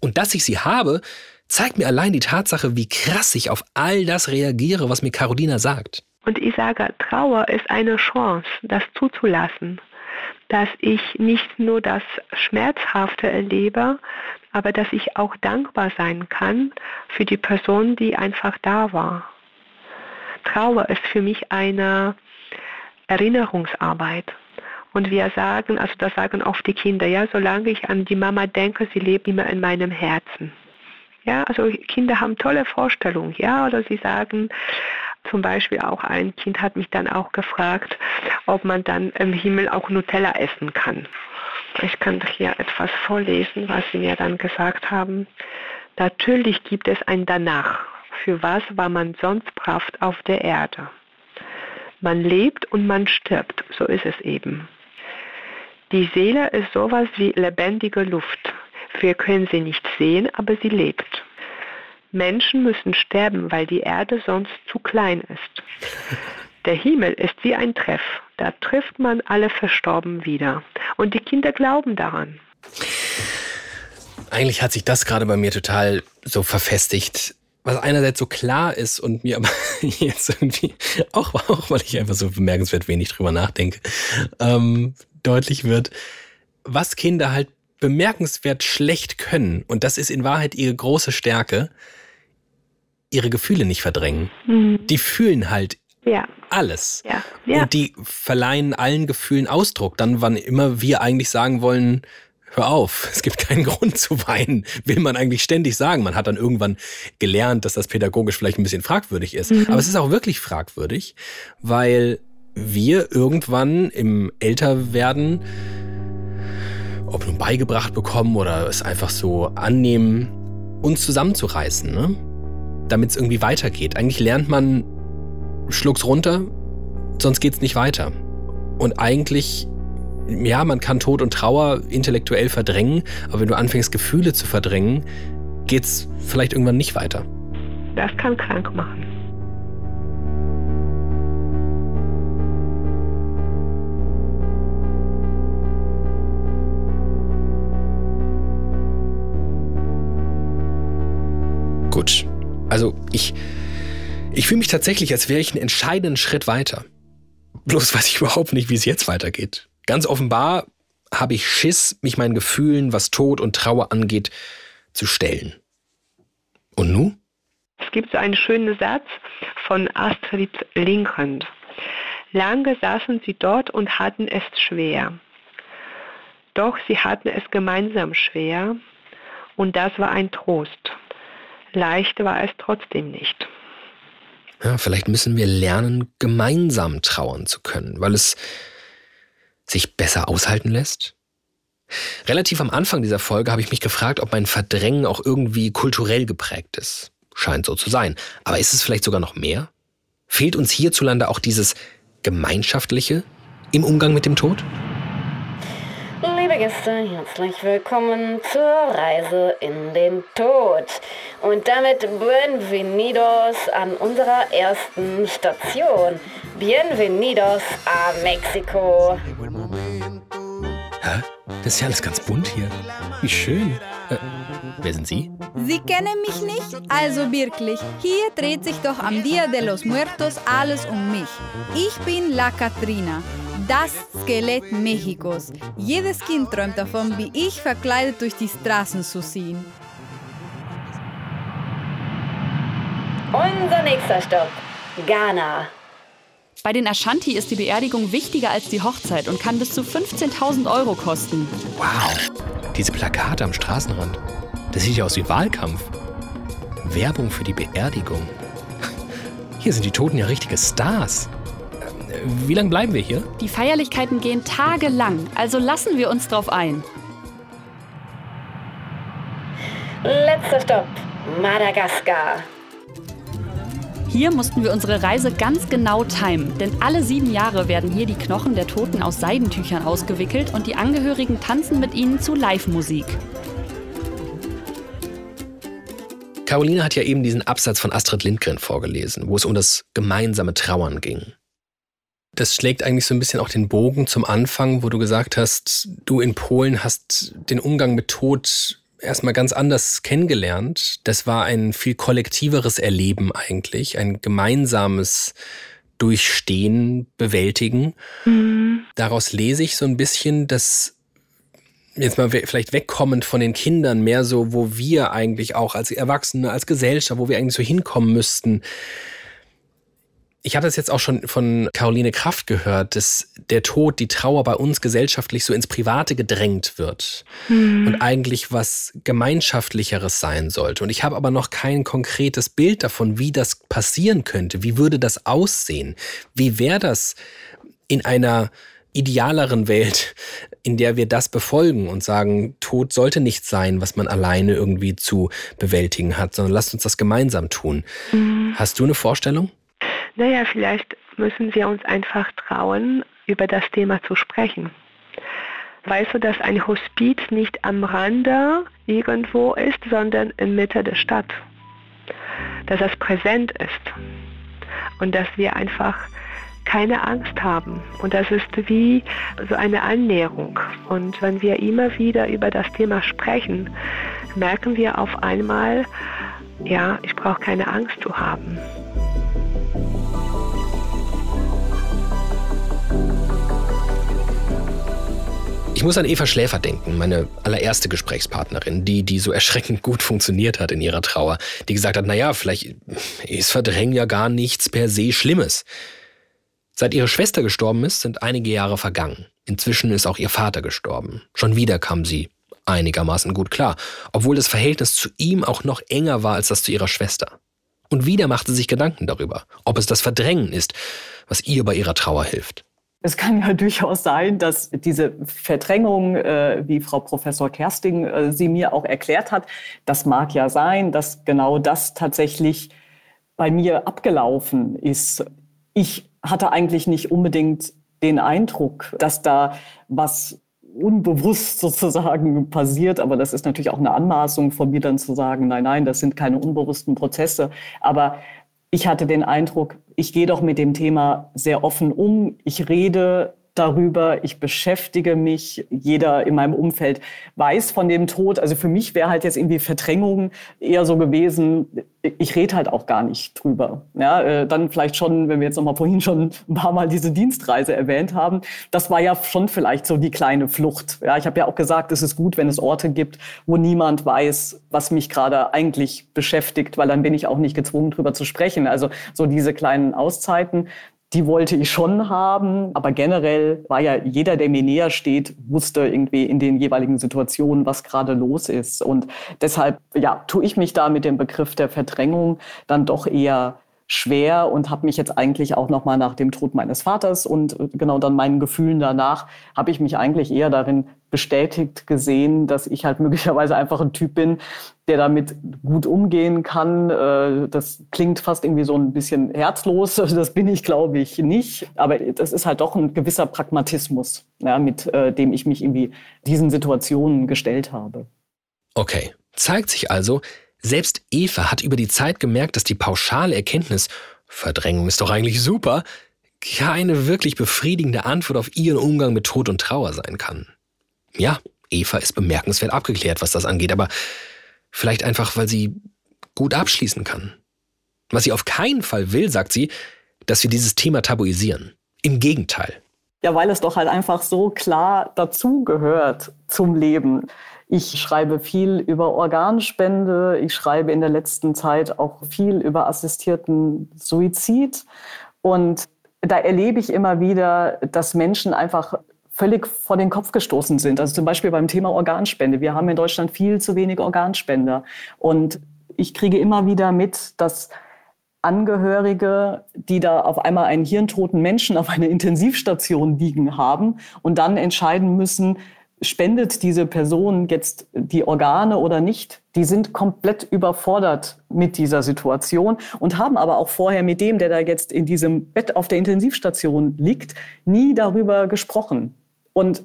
Und dass ich sie habe, zeigt mir allein die Tatsache, wie krass ich auf all das reagiere, was mir Carolina sagt. Und ich sage, Trauer ist eine Chance, das zuzulassen, dass ich nicht nur das Schmerzhafte erlebe, aber dass ich auch dankbar sein kann für die Person, die einfach da war. Trauer ist für mich eine Erinnerungsarbeit. Und wir sagen, also das sagen oft die Kinder, ja, solange ich an die Mama denke, sie lebt immer in meinem Herzen. Ja, also Kinder haben tolle Vorstellungen, ja, oder sie sagen, zum Beispiel auch ein Kind hat mich dann auch gefragt, ob man dann im Himmel auch Nutella essen kann. Ich kann hier etwas vorlesen, was sie mir dann gesagt haben. Natürlich gibt es ein Danach. Für was war man sonst brav auf der Erde? Man lebt und man stirbt, so ist es eben. Die Seele ist sowas wie lebendige Luft. Wir können sie nicht sehen, aber sie lebt. Menschen müssen sterben, weil die Erde sonst zu klein ist. Der Himmel ist wie ein Treff. Da trifft man alle Verstorben wieder. Und die Kinder glauben daran. Eigentlich hat sich das gerade bei mir total so verfestigt. was einerseits so klar ist und mir aber jetzt irgendwie, auch, auch weil ich einfach so bemerkenswert wenig drüber nachdenke, ähm, deutlich wird, was Kinder halt bemerkenswert schlecht können, und das ist in Wahrheit ihre große Stärke, ihre Gefühle nicht verdrängen. Mhm. Die fühlen halt ja. alles. Ja. Ja. Und die verleihen allen Gefühlen Ausdruck. Dann, wann immer wir eigentlich sagen wollen, hör auf, es gibt keinen Grund zu weinen, will man eigentlich ständig sagen. Man hat dann irgendwann gelernt, dass das pädagogisch vielleicht ein bisschen fragwürdig ist. Mhm. Aber es ist auch wirklich fragwürdig, weil wir irgendwann im Älterwerden ob nun beigebracht bekommen oder es einfach so annehmen, uns zusammenzureißen, ne? damit es irgendwie weitergeht. Eigentlich lernt man, schluck's runter, sonst geht's nicht weiter. Und eigentlich, ja, man kann Tod und Trauer intellektuell verdrängen, aber wenn du anfängst, Gefühle zu verdrängen, geht's vielleicht irgendwann nicht weiter. Das kann krank machen. Gut. Also ich, ich fühle mich tatsächlich, als wäre ich einen entscheidenden Schritt weiter. Bloß weiß ich überhaupt nicht, wie es jetzt weitergeht. Ganz offenbar habe ich Schiss, mich meinen Gefühlen, was Tod und Trauer angeht, zu stellen. Und nu? Es gibt so einen schönen Satz von Astrid Lindgren. Lange saßen sie dort und hatten es schwer. Doch sie hatten es gemeinsam schwer und das war ein Trost. Leicht war es trotzdem nicht. Ja, vielleicht müssen wir lernen, gemeinsam trauern zu können, weil es sich besser aushalten lässt. Relativ am Anfang dieser Folge habe ich mich gefragt, ob mein Verdrängen auch irgendwie kulturell geprägt ist. Scheint so zu sein. Aber ist es vielleicht sogar noch mehr? Fehlt uns hierzulande auch dieses Gemeinschaftliche im Umgang mit dem Tod? Gäste, herzlich willkommen zur Reise in den Tod. Und damit bienvenidos an unserer ersten Station. Bienvenidos a Mexico. Hä? Das ist ja alles ganz bunt hier. Wie schön. Äh, wer sind Sie? Sie kennen mich nicht? Also wirklich. Hier dreht sich doch am Dia de los Muertos alles um mich. Ich bin La Catrina das Skelett Mexikos. Jedes Kind träumt davon, wie ich verkleidet durch die Straßen zu ziehen. Unser nächster Stopp, Ghana. Bei den Ashanti ist die Beerdigung wichtiger als die Hochzeit und kann bis zu 15.000 Euro kosten. Wow, diese Plakate am Straßenrand. Das sieht ja aus wie Wahlkampf. Werbung für die Beerdigung. Hier sind die Toten ja richtige Stars. Wie lange bleiben wir hier? Die Feierlichkeiten gehen tagelang, also lassen wir uns drauf ein. Letzter Stopp, Madagaskar. Hier mussten wir unsere Reise ganz genau timen, denn alle sieben Jahre werden hier die Knochen der Toten aus Seidentüchern ausgewickelt und die Angehörigen tanzen mit ihnen zu Live-Musik. Caroline hat ja eben diesen Absatz von Astrid Lindgren vorgelesen, wo es um das gemeinsame Trauern ging. Das schlägt eigentlich so ein bisschen auch den Bogen zum Anfang, wo du gesagt hast, du in Polen hast den Umgang mit Tod erstmal ganz anders kennengelernt. Das war ein viel kollektiveres Erleben eigentlich, ein gemeinsames Durchstehen, Bewältigen. Mhm. Daraus lese ich so ein bisschen, dass jetzt mal vielleicht wegkommend von den Kindern, mehr so, wo wir eigentlich auch als Erwachsene, als Gesellschaft, wo wir eigentlich so hinkommen müssten, ich habe das jetzt auch schon von Caroline Kraft gehört, dass der Tod, die Trauer bei uns gesellschaftlich so ins Private gedrängt wird mhm. und eigentlich was gemeinschaftlicheres sein sollte. Und ich habe aber noch kein konkretes Bild davon, wie das passieren könnte. Wie würde das aussehen? Wie wäre das in einer idealeren Welt, in der wir das befolgen und sagen, Tod sollte nicht sein, was man alleine irgendwie zu bewältigen hat, sondern lasst uns das gemeinsam tun. Mhm. Hast du eine Vorstellung? Naja, vielleicht müssen wir uns einfach trauen, über das Thema zu sprechen. Weißt du, dass ein Hospiz nicht am Rande irgendwo ist, sondern in Mitte der Stadt? Dass es präsent ist und dass wir einfach keine Angst haben. Und das ist wie so eine Annäherung. Und wenn wir immer wieder über das Thema sprechen, merken wir auf einmal, ja, ich brauche keine Angst zu haben. Ich muss an Eva Schläfer denken, meine allererste Gesprächspartnerin, die, die so erschreckend gut funktioniert hat in ihrer Trauer, die gesagt hat, naja, vielleicht ist Verdrängen ja gar nichts per se Schlimmes. Seit ihre Schwester gestorben ist, sind einige Jahre vergangen. Inzwischen ist auch ihr Vater gestorben. Schon wieder kam sie einigermaßen gut klar, obwohl das Verhältnis zu ihm auch noch enger war als das zu ihrer Schwester. Und wieder machte sie sich Gedanken darüber, ob es das Verdrängen ist, was ihr bei ihrer Trauer hilft. Es kann ja durchaus sein, dass diese Verdrängung, äh, wie Frau Professor Kersting äh, sie mir auch erklärt hat, das mag ja sein, dass genau das tatsächlich bei mir abgelaufen ist. Ich hatte eigentlich nicht unbedingt den Eindruck, dass da was unbewusst sozusagen passiert. Aber das ist natürlich auch eine Anmaßung von mir dann zu sagen, nein, nein, das sind keine unbewussten Prozesse. Aber ich hatte den Eindruck, ich gehe doch mit dem Thema sehr offen um. Ich rede darüber, ich beschäftige mich, jeder in meinem Umfeld weiß von dem Tod. Also für mich wäre halt jetzt irgendwie Verdrängung eher so gewesen, ich rede halt auch gar nicht drüber. Ja, äh, dann vielleicht schon, wenn wir jetzt nochmal vorhin schon ein paar Mal diese Dienstreise erwähnt haben, das war ja schon vielleicht so die kleine Flucht. Ja, ich habe ja auch gesagt, es ist gut, wenn es Orte gibt, wo niemand weiß, was mich gerade eigentlich beschäftigt, weil dann bin ich auch nicht gezwungen, drüber zu sprechen. Also so diese kleinen Auszeiten, die wollte ich schon haben. Aber generell war ja jeder, der mir näher steht, wusste irgendwie in den jeweiligen Situationen, was gerade los ist. Und deshalb, ja, tue ich mich da mit dem Begriff der Verdrängung dann doch eher schwer und habe mich jetzt eigentlich auch noch mal nach dem Tod meines Vaters und äh, genau dann meinen Gefühlen danach habe ich mich eigentlich eher darin bestätigt gesehen, dass ich halt möglicherweise einfach ein Typ bin, der damit gut umgehen kann. Äh, das klingt fast irgendwie so ein bisschen herzlos. Das bin ich, glaube ich, nicht. Aber das ist halt doch ein gewisser Pragmatismus, mit äh, dem ich mich irgendwie diesen Situationen gestellt habe. Okay, zeigt sich also, selbst Eva hat über die Zeit gemerkt, dass die pauschale Erkenntnis, Verdrängung ist doch eigentlich super, keine wirklich befriedigende Antwort auf ihren Umgang mit Tod und Trauer sein kann. Ja, Eva ist bemerkenswert abgeklärt, was das angeht, aber vielleicht einfach, weil sie gut abschließen kann. Was sie auf keinen Fall will, sagt sie, dass wir dieses Thema tabuisieren. Im Gegenteil. Ja, weil es doch halt einfach so klar dazugehört zum Leben. Ich schreibe viel über Organspende. Ich schreibe in der letzten Zeit auch viel über assistierten Suizid. Und da erlebe ich immer wieder, dass Menschen einfach völlig vor den Kopf gestoßen sind. Also zum Beispiel beim Thema Organspende. Wir haben in Deutschland viel zu wenig Organspender. Und ich kriege immer wieder mit, dass Angehörige, die da auf einmal einen hirntoten Menschen auf einer Intensivstation liegen haben und dann entscheiden müssen, spendet diese Person jetzt die Organe oder nicht, die sind komplett überfordert mit dieser Situation und haben aber auch vorher mit dem, der da jetzt in diesem Bett auf der Intensivstation liegt, nie darüber gesprochen. Und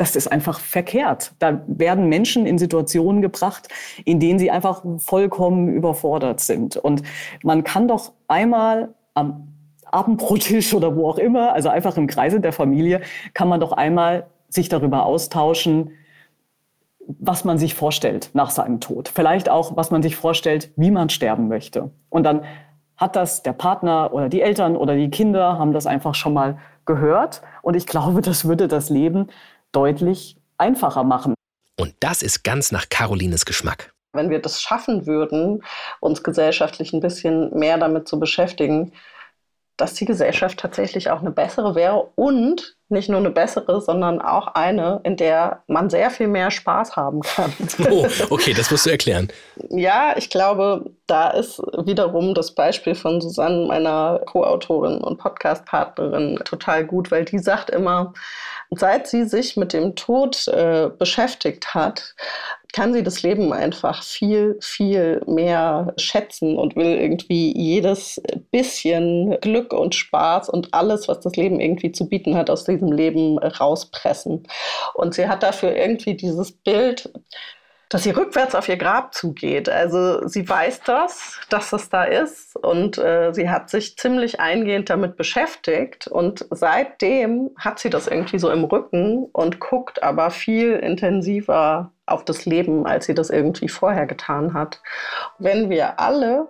das ist einfach verkehrt. Da werden Menschen in Situationen gebracht, in denen sie einfach vollkommen überfordert sind. Und man kann doch einmal am Abendbrottisch oder wo auch immer, also einfach im Kreise der Familie, kann man doch einmal sich darüber austauschen, was man sich vorstellt nach seinem Tod. Vielleicht auch, was man sich vorstellt, wie man sterben möchte. Und dann hat das der Partner oder die Eltern oder die Kinder haben das einfach schon mal gehört. Und ich glaube, das würde das Leben deutlich einfacher machen. Und das ist ganz nach Carolines Geschmack. Wenn wir das schaffen würden, uns gesellschaftlich ein bisschen mehr damit zu beschäftigen, dass die Gesellschaft tatsächlich auch eine bessere wäre und nicht nur eine bessere, sondern auch eine, in der man sehr viel mehr Spaß haben kann. Oh, okay, das musst du erklären. ja, ich glaube, da ist wiederum das Beispiel von Susanne, meiner Co-Autorin und Podcast-Partnerin, total gut, weil die sagt immer, seit sie sich mit dem Tod äh, beschäftigt hat, kann sie das Leben einfach viel, viel mehr schätzen und will irgendwie jedes bisschen Glück und Spaß und alles, was das Leben irgendwie zu bieten hat, aus diesem Leben rauspressen. Und sie hat dafür irgendwie dieses Bild, dass sie rückwärts auf ihr Grab zugeht. Also sie weiß das, dass es da ist und äh, sie hat sich ziemlich eingehend damit beschäftigt und seitdem hat sie das irgendwie so im Rücken und guckt aber viel intensiver auf das Leben, als sie das irgendwie vorher getan hat. Wenn wir alle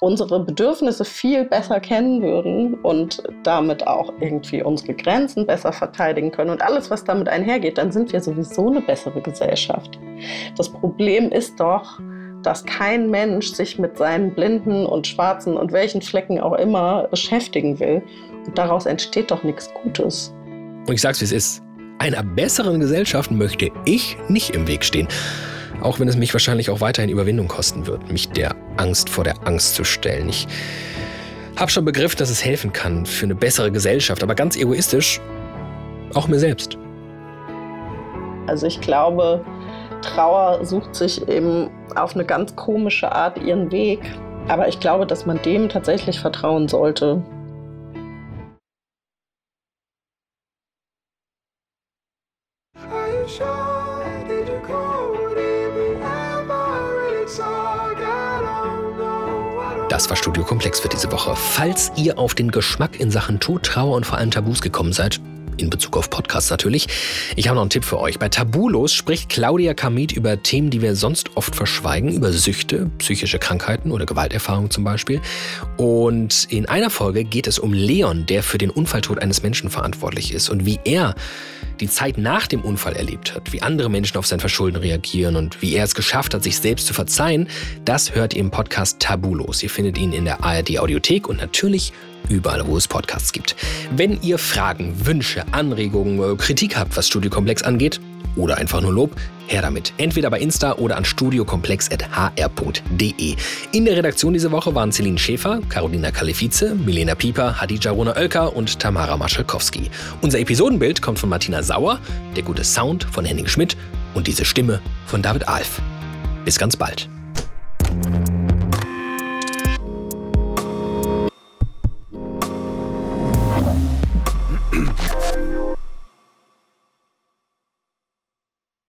unsere Bedürfnisse viel besser kennen würden und damit auch irgendwie unsere Grenzen besser verteidigen können und alles, was damit einhergeht, dann sind wir sowieso eine bessere Gesellschaft. Das Problem ist doch, dass kein Mensch sich mit seinen blinden und schwarzen und welchen Flecken auch immer beschäftigen will. Und daraus entsteht doch nichts Gutes. Und ich sag's, wie es ist. Einer besseren Gesellschaft möchte ich nicht im Weg stehen. Auch wenn es mich wahrscheinlich auch weiterhin Überwindung kosten wird, mich der Angst vor der Angst zu stellen. Ich habe schon begriffen, dass es helfen kann für eine bessere Gesellschaft, aber ganz egoistisch auch mir selbst. Also ich glaube, Trauer sucht sich eben auf eine ganz komische Art ihren Weg. Aber ich glaube, dass man dem tatsächlich vertrauen sollte. Komplex für diese Woche. Falls ihr auf den Geschmack in Sachen Tod, Trauer und vor allem Tabus gekommen seid, in Bezug auf Podcasts natürlich. Ich habe noch einen Tipp für euch. Bei Tabulos spricht Claudia Kamit über Themen, die wir sonst oft verschweigen, über Süchte, psychische Krankheiten oder Gewalterfahrungen zum Beispiel. Und in einer Folge geht es um Leon, der für den Unfalltod eines Menschen verantwortlich ist und wie er die Zeit nach dem Unfall erlebt hat, wie andere Menschen auf sein Verschulden reagieren und wie er es geschafft hat, sich selbst zu verzeihen, das hört ihr im Podcast Tabulos. Ihr findet ihn in der ARD Audiothek und natürlich überall, wo es Podcasts gibt. Wenn ihr Fragen, Wünsche, Anregungen, äh, Kritik habt, was Studiokomplex angeht, oder einfach nur Lob, her damit. Entweder bei Insta oder an studiokomplex.hr.de. In der Redaktion diese Woche waren Celine Schäfer, Carolina Kalefice, Milena Pieper, Hadija Rona-Oelker und Tamara Maschalkowski. Unser Episodenbild kommt von Martina Sauer, der gute Sound von Henning Schmidt und diese Stimme von David Alf. Bis ganz bald.